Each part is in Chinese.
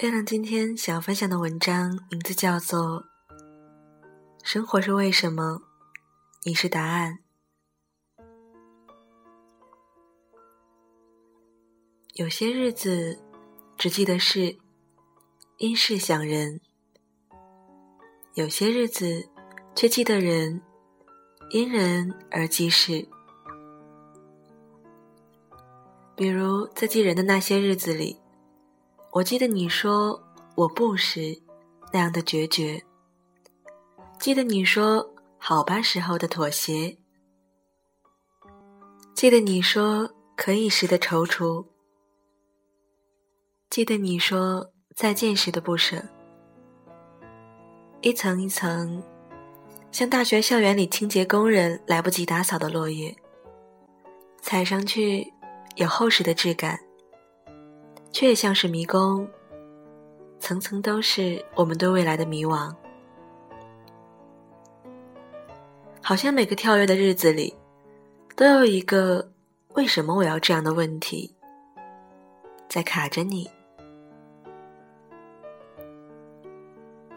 月亮今天想要分享的文章名字叫做《生活是为什么，你是答案》。有些日子只记得事，因事想人；有些日子却记得人，因人而记事。比如在记人的那些日子里。我记得你说我不时那样的决绝，记得你说好吧时候的妥协，记得你说可以时的踌躇，记得你说再见时的不舍，一层一层，像大学校园里清洁工人来不及打扫的落叶，踩上去有厚实的质感。却也像是迷宫，层层都是我们对未来的迷惘。好像每个跳跃的日子里，都有一个“为什么我要这样的”问题在卡着你。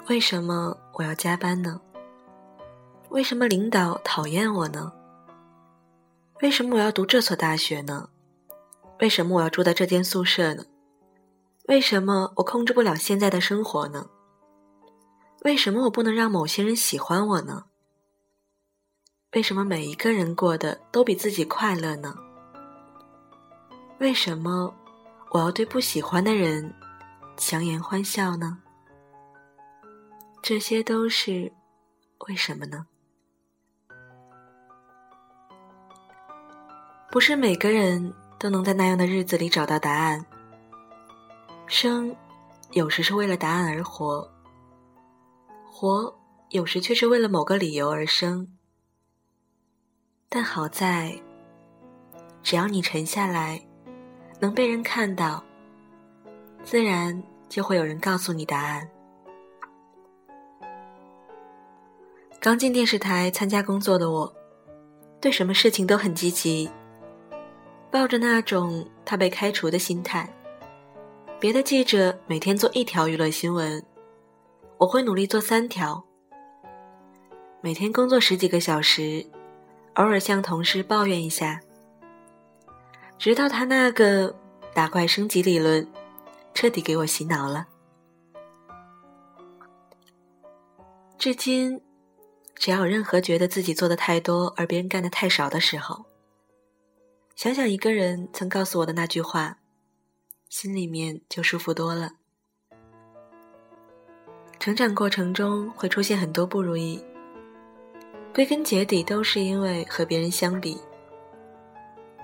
为什么我要加班呢？为什么领导讨厌我呢？为什么我要读这所大学呢？为什么我要住在这间宿舍呢？为什么我控制不了现在的生活呢？为什么我不能让某些人喜欢我呢？为什么每一个人过得都比自己快乐呢？为什么我要对不喜欢的人强颜欢笑呢？这些都是为什么呢？不是每个人都能在那样的日子里找到答案。生，有时是为了答案而活；活，有时却是为了某个理由而生。但好在，只要你沉下来，能被人看到，自然就会有人告诉你答案。刚进电视台参加工作的我，对什么事情都很积极，抱着那种他被开除的心态。别的记者每天做一条娱乐新闻，我会努力做三条。每天工作十几个小时，偶尔向同事抱怨一下，直到他那个打怪升级理论彻底给我洗脑了。至今，只要有任何觉得自己做的太多而别人干的太少的时候，想想一个人曾告诉我的那句话。心里面就舒服多了。成长过程中会出现很多不如意，归根结底都是因为和别人相比，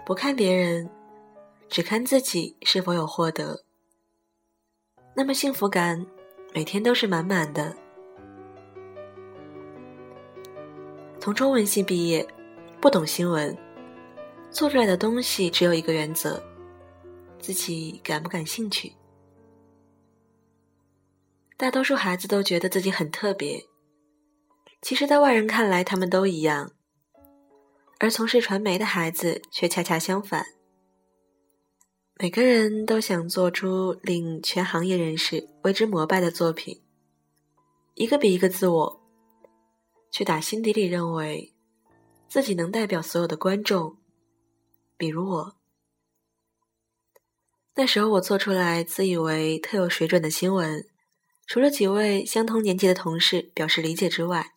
不看别人，只看自己是否有获得，那么幸福感每天都是满满的。从中文系毕业，不懂新闻，做出来的东西只有一个原则。自己感不感兴趣？大多数孩子都觉得自己很特别，其实，在外人看来，他们都一样。而从事传媒的孩子却恰恰相反。每个人都想做出令全行业人士为之膜拜的作品，一个比一个自我，却打心底里认为自己能代表所有的观众，比如我。那时候我做出来自以为特有水准的新闻，除了几位相同年纪的同事表示理解之外，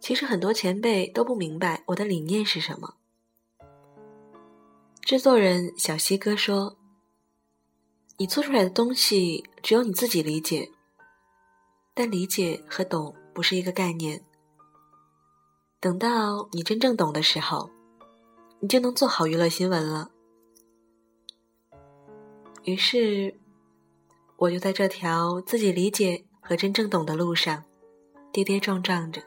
其实很多前辈都不明白我的理念是什么。制作人小西哥说：“你做出来的东西只有你自己理解，但理解和懂不是一个概念。等到你真正懂的时候，你就能做好娱乐新闻了。”于是，我就在这条自己理解和真正懂的路上，跌跌撞撞着。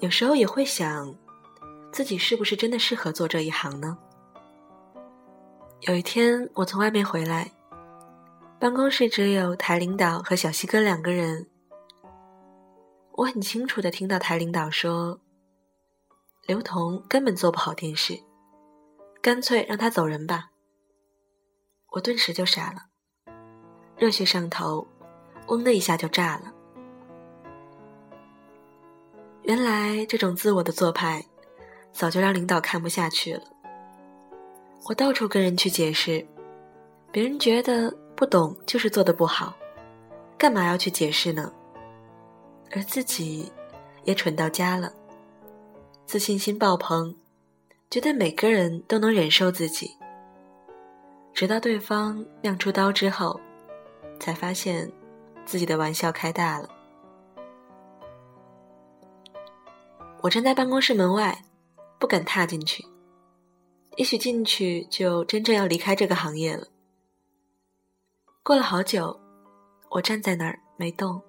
有时候也会想，自己是不是真的适合做这一行呢？有一天，我从外面回来，办公室只有台领导和小西哥两个人。我很清楚的听到台领导说：“刘同根本做不好电视，干脆让他走人吧。”我顿时就傻了。热血上头，嗡的一下就炸了。原来这种自我的做派，早就让领导看不下去了。我到处跟人去解释，别人觉得不懂就是做的不好，干嘛要去解释呢？而自己也蠢到家了，自信心爆棚，觉得每个人都能忍受自己。直到对方亮出刀之后，才发现自己的玩笑开大了。我站在办公室门外，不敢踏进去。也许进去就真正要离开这个行业了。过了好久，我站在那儿没动，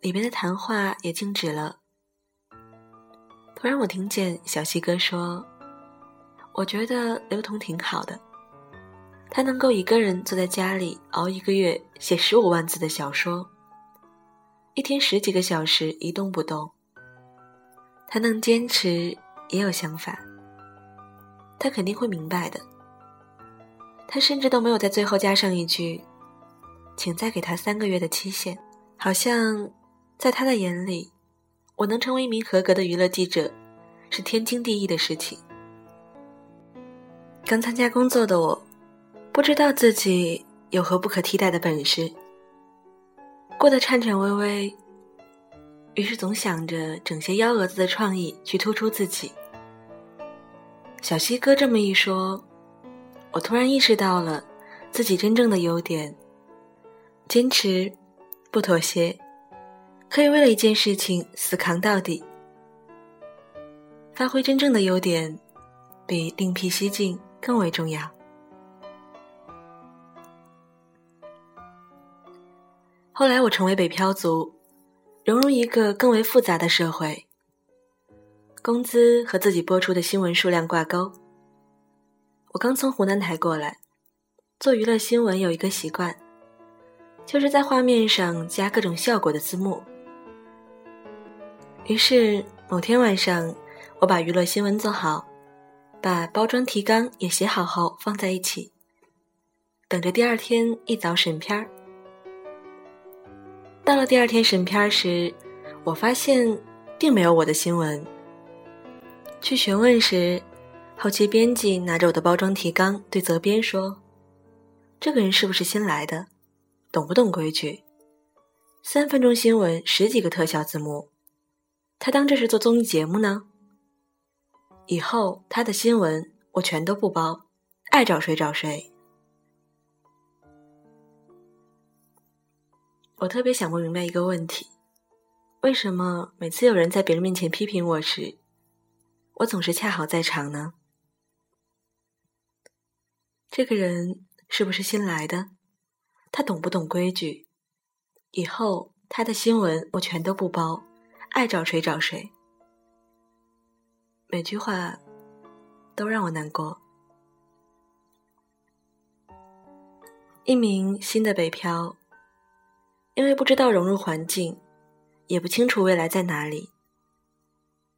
里面的谈话也静止了。突然，我听见小西哥说：“我觉得刘同挺好的。”他能够一个人坐在家里熬一个月，写十五万字的小说，一天十几个小时一动不动。他能坚持，也有想法。他肯定会明白的。他甚至都没有在最后加上一句：“请再给他三个月的期限。”好像在他的眼里，我能成为一名合格的娱乐记者，是天经地义的事情。刚参加工作的我。不知道自己有何不可替代的本事，过得颤颤巍巍，于是总想着整些幺蛾子的创意去突出自己。小西哥这么一说，我突然意识到了自己真正的优点：坚持，不妥协，可以为了一件事情死扛到底。发挥真正的优点，比另辟蹊径更为重要。后来我成为北漂族，融入一个更为复杂的社会。工资和自己播出的新闻数量挂钩。我刚从湖南台过来，做娱乐新闻有一个习惯，就是在画面上加各种效果的字幕。于是某天晚上，我把娱乐新闻做好，把包装提纲也写好后放在一起，等着第二天一早审片儿。到了第二天审片时，我发现并没有我的新闻。去询问时，后期编辑拿着我的包装提纲对责编说：“这个人是不是新来的？懂不懂规矩？三分钟新闻十几个特效字幕，他当这是做综艺节目呢？以后他的新闻我全都不包，爱找谁找谁。”我特别想不明白一个问题：为什么每次有人在别人面前批评我时，我总是恰好在场呢？这个人是不是新来的？他懂不懂规矩？以后他的新闻我全都不包，爱找谁找谁。每句话都让我难过。一名新的北漂。因为不知道融入环境，也不清楚未来在哪里，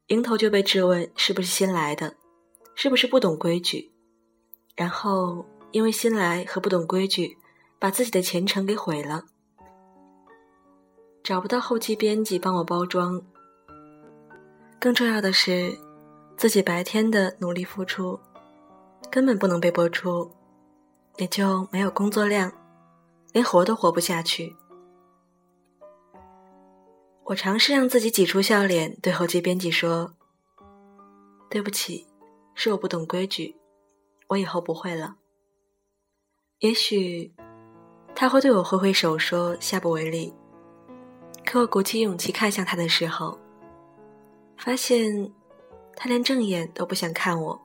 迎头就被质问是不是新来的，是不是不懂规矩，然后因为新来和不懂规矩，把自己的前程给毁了，找不到后期编辑帮我包装，更重要的是，自己白天的努力付出，根本不能被播出，也就没有工作量，连活都活不下去。我尝试让自己挤出笑脸，对后期编辑说：“对不起，是我不懂规矩，我以后不会了。”也许他会对我挥挥手说下不为例。可我鼓起勇气看向他的时候，发现他连正眼都不想看我。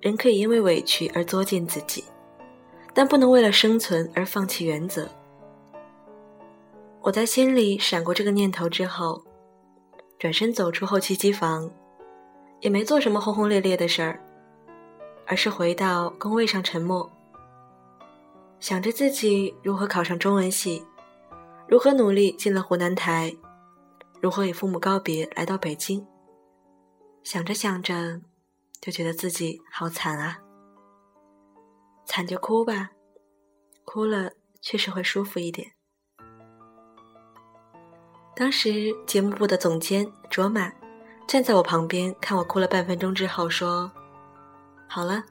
人可以因为委屈而作践自己。但不能为了生存而放弃原则。我在心里闪过这个念头之后，转身走出后期机房，也没做什么轰轰烈烈的事儿，而是回到工位上沉默，想着自己如何考上中文系，如何努力进了湖南台，如何与父母告别来到北京。想着想着，就觉得自己好惨啊。惨就哭吧，哭了确实会舒服一点。当时节目部的总监卓玛站在我旁边，看我哭了半分钟之后说：“好了，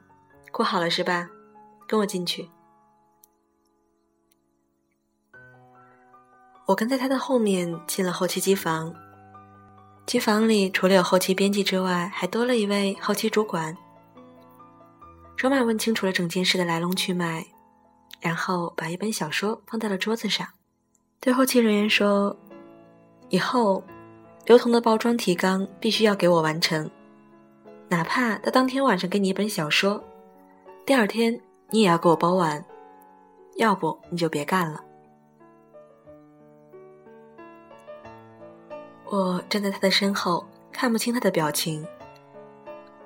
哭好了是吧？跟我进去。”我跟在他的后面进了后期机房。机房里除了有后期编辑之外，还多了一位后期主管。卓玛问清楚了整件事的来龙去脉，然后把一本小说放在了桌子上，对后期人员说：“以后刘同的包装提纲必须要给我完成，哪怕他当天晚上给你一本小说，第二天你也要给我包完，要不你就别干了。”我站在他的身后，看不清他的表情，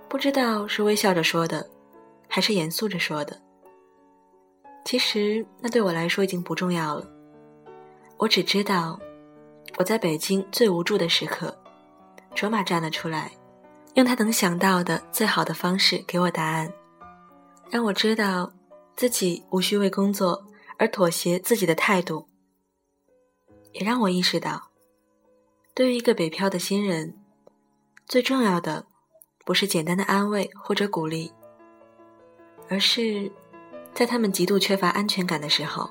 不知道是微笑着说的。还是严肃着说的。其实那对我来说已经不重要了。我只知道，我在北京最无助的时刻，卓玛站了出来，用他能想到的最好的方式给我答案，让我知道自己无需为工作而妥协自己的态度，也让我意识到，对于一个北漂的新人，最重要的不是简单的安慰或者鼓励。而是，在他们极度缺乏安全感的时候，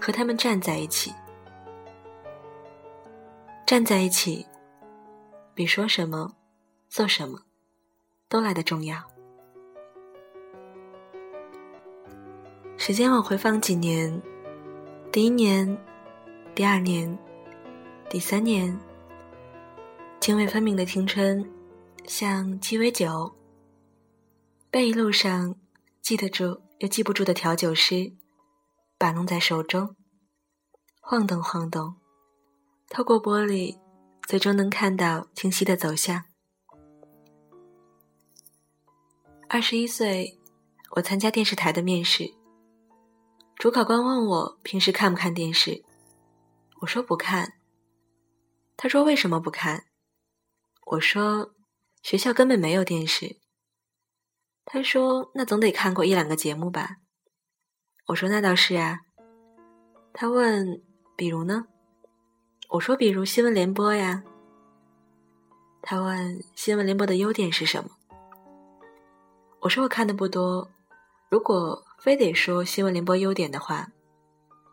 和他们站在一起。站在一起，比说什么、做什么，都来得重要。时间往回放几年，第一年、第二年、第三年，泾渭分明的青春，像鸡尾酒，被一路上。记得住又记不住的调酒师，把弄在手中，晃动晃动，透过玻璃，最终能看到清晰的走向。二十一岁，我参加电视台的面试，主考官问我平时看不看电视，我说不看。他说为什么不看？我说学校根本没有电视。他说：“那总得看过一两个节目吧？”我说：“那倒是啊。”他问：“比如呢？”我说：“比如新闻联播呀。”他问：“新闻联播的优点是什么？”我说：“我看的不多。如果非得说新闻联播优点的话，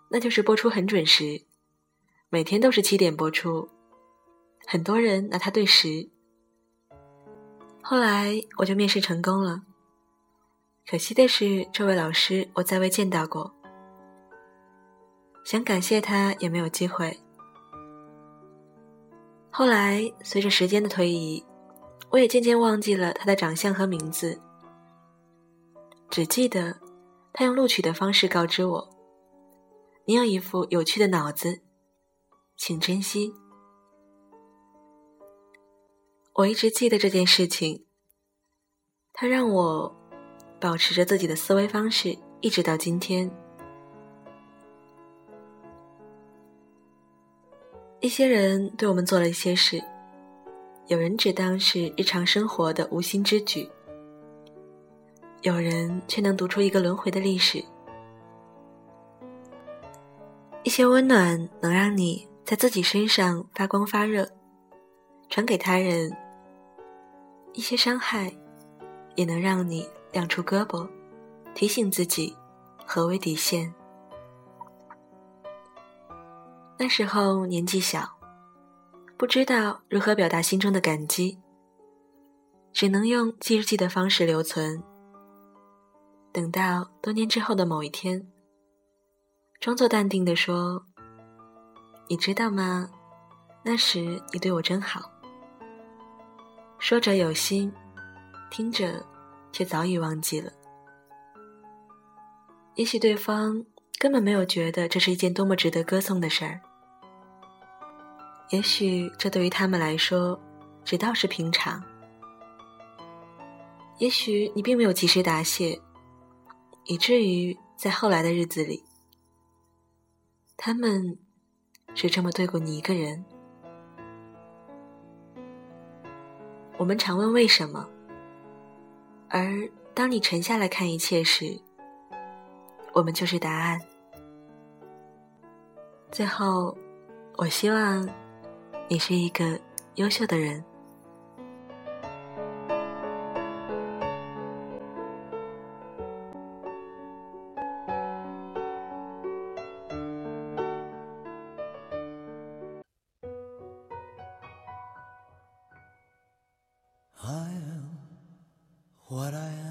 那就是播出很准时，每天都是七点播出，很多人拿它对时。”后来我就面试成功了。可惜的是，这位老师我再未见到过。想感谢他也没有机会。后来随着时间的推移，我也渐渐忘记了他的长相和名字，只记得他用录取的方式告知我：“你有一副有趣的脑子，请珍惜。”我一直记得这件事情，他让我。保持着自己的思维方式，一直到今天。一些人对我们做了一些事，有人只当是日常生活的无心之举，有人却能读出一个轮回的历史。一些温暖能让你在自己身上发光发热，传给他人；一些伤害也能让你。亮出胳膊，提醒自己何为底线。那时候年纪小，不知道如何表达心中的感激，只能用记日记的方式留存。等到多年之后的某一天，装作淡定地说：“你知道吗？那时你对我真好。”说者有心，听者。却早已忘记了。也许对方根本没有觉得这是一件多么值得歌颂的事儿。也许这对于他们来说，只道是平常。也许你并没有及时答谢，以至于在后来的日子里，他们只这么对过你一个人。我们常问为什么？而当你沉下来看一切时，我们就是答案。最后，我希望你是一个优秀的人。What I am，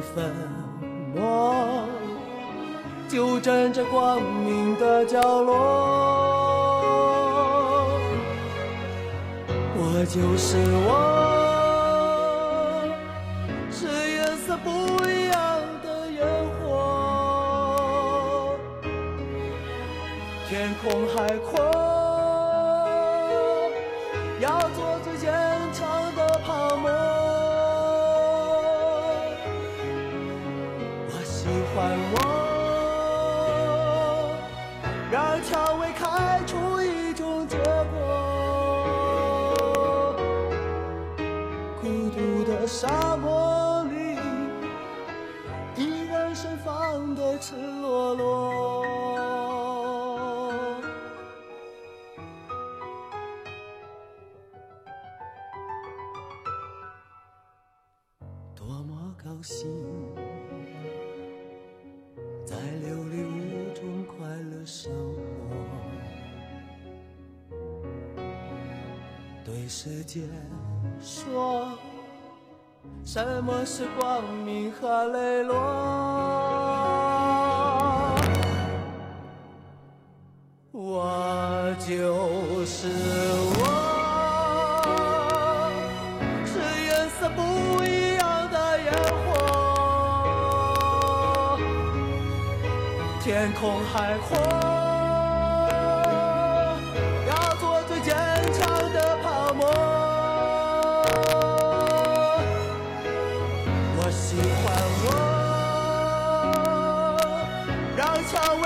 粉墨，就站在光明的角落。我就是我，蔷薇开出一种结果。孤独的沙漠里，依然盛放的赤裸裸。界说，什么是光明和磊落？我就是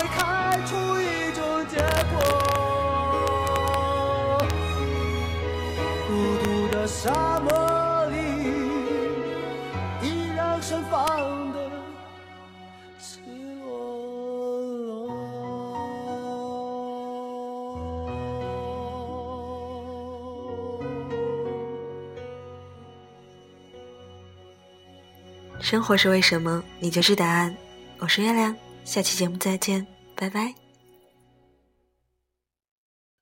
会开出一种结果。孤独的沙漠里，依然盛放的。生活是为什么？你就是答案。我是月亮，下期节目再见，拜拜。